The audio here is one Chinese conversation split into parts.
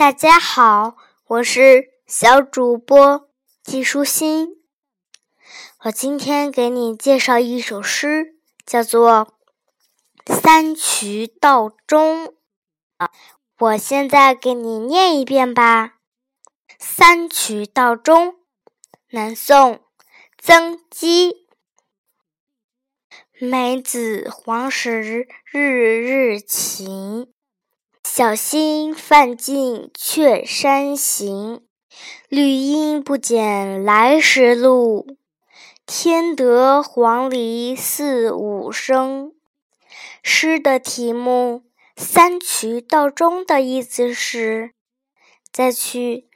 大家好，我是小主播季舒心。我今天给你介绍一首诗，叫做《三衢道中》。我现在给你念一遍吧，《三衢道中》，南宋，曾几。梅子黄时日日晴，小心范进却山行。绿阴不减来时路，添得黄鹂四五声。诗的题目“三衢道中”的意思是，在去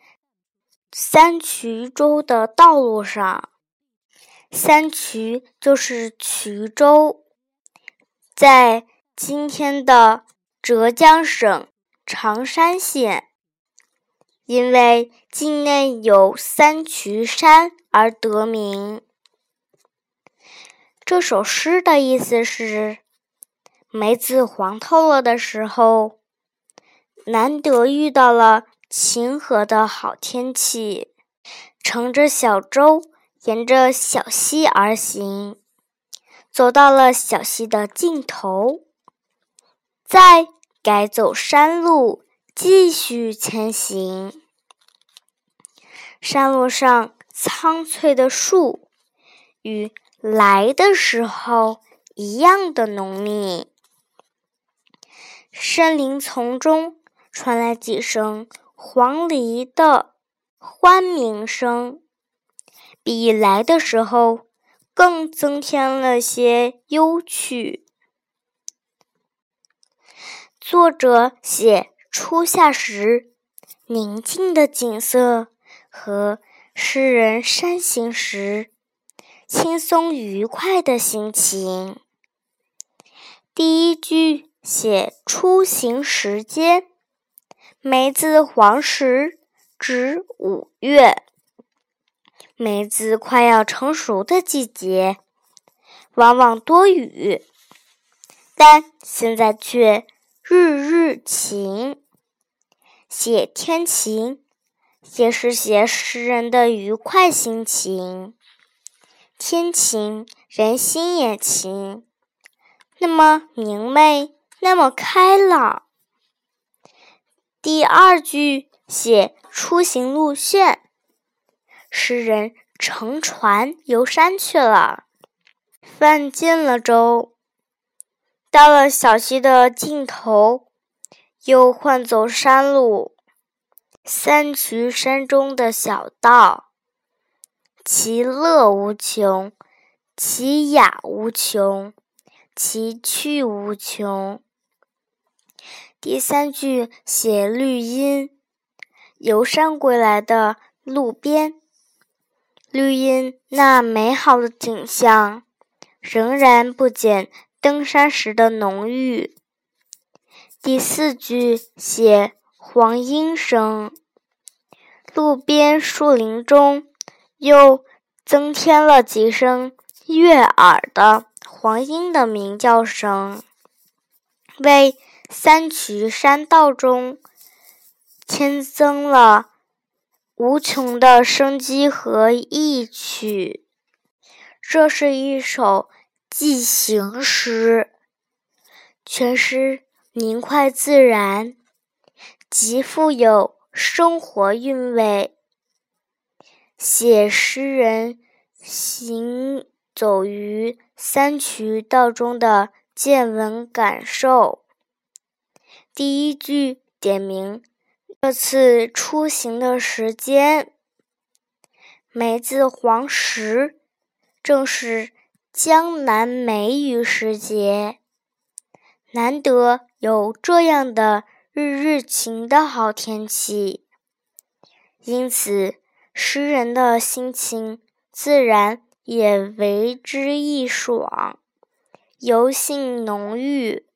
三衢州的道路上。三衢就是衢州，在今天的浙江省常山县，因为境内有三衢山而得名。这首诗的意思是：梅子黄透了的时候，难得遇到了晴和的好天气，乘着小舟。沿着小溪而行，走到了小溪的尽头，再改走山路，继续前行。山路上苍翠的树，与来的时候一样的浓密。森林丛中传来几声黄鹂的欢鸣声。比来的时候更增添了些幽趣。作者写初夏时宁静的景色和诗人山行时轻松愉快的心情。第一句写出行时间，梅子黄时指五月。梅子快要成熟的季节，往往多雨，但现在却日日晴。写天晴，也是写诗人的愉快心情。天晴，人心也晴，那么明媚，那么开朗。第二句写出行路线。诗人乘船游山去了，翻进了舟，到了小溪的尽头，又换走山路。三衢山中的小道，其乐无穷，其雅无穷，其趣无穷。第三句写绿荫，游山归来的路边。绿荫那美好的景象，仍然不减登山时的浓郁。第四句写黄莺声，路边树林中又增添了几声悦耳的黄莺的鸣叫声，为三衢山道中添增了。无穷的生机和意趣，这是一首寄行诗，全诗明快自然，极富有生活韵味，写诗人行走于三衢道中的见闻感受。第一句点明。这次出行的时间，梅子黄时，正是江南梅雨时节，难得有这样的日日晴的好天气，因此诗人的心情自然也为之一爽，游兴浓郁。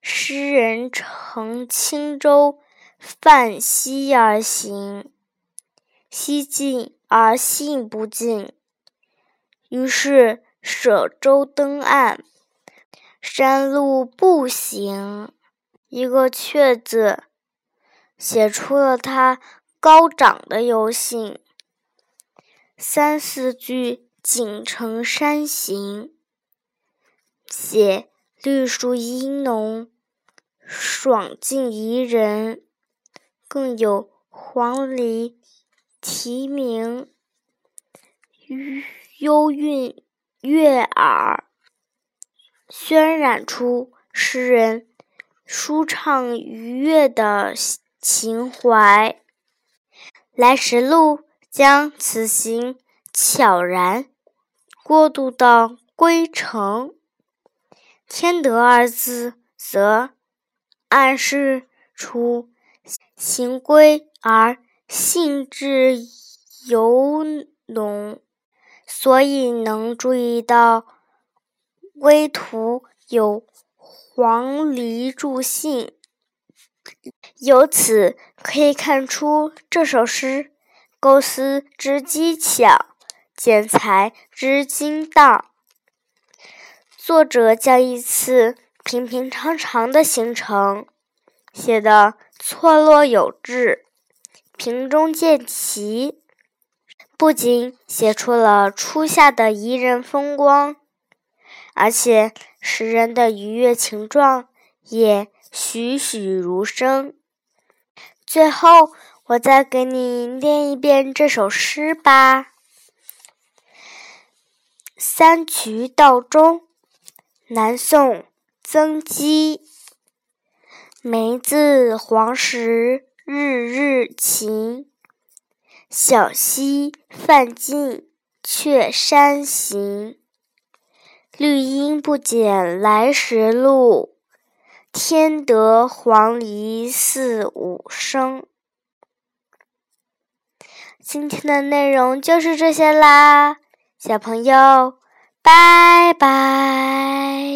诗人乘轻舟。泛溪而行，溪近而兴不尽，于是舍舟登岸，山路步行。一个“却”字，写出了他高涨的游行。三四句锦城山行，写绿树阴浓，爽境宜人，更有黄鹂啼鸣，幽韵悦耳，渲染出诗人舒畅愉悦的情怀。来时路。将此行悄然过渡到归程，天德二字则暗示出行归而兴致尤浓，所以能注意到归途有黄鹂助兴。由此可以看出这首诗。构思之机巧，剪裁之精当。作者将一次平平常常的行程写得错落有致、平中见奇，不仅写出了初夏的宜人风光，而且诗人的愉悦情状也栩栩如生。最后。我再给你念一遍这首诗吧，《三衢道中》南宋曾几。梅自黄时日日晴，小溪泛尽却山行。绿阴不减来时路，添得黄鹂四五声。今天的内容就是这些啦，小朋友，拜拜。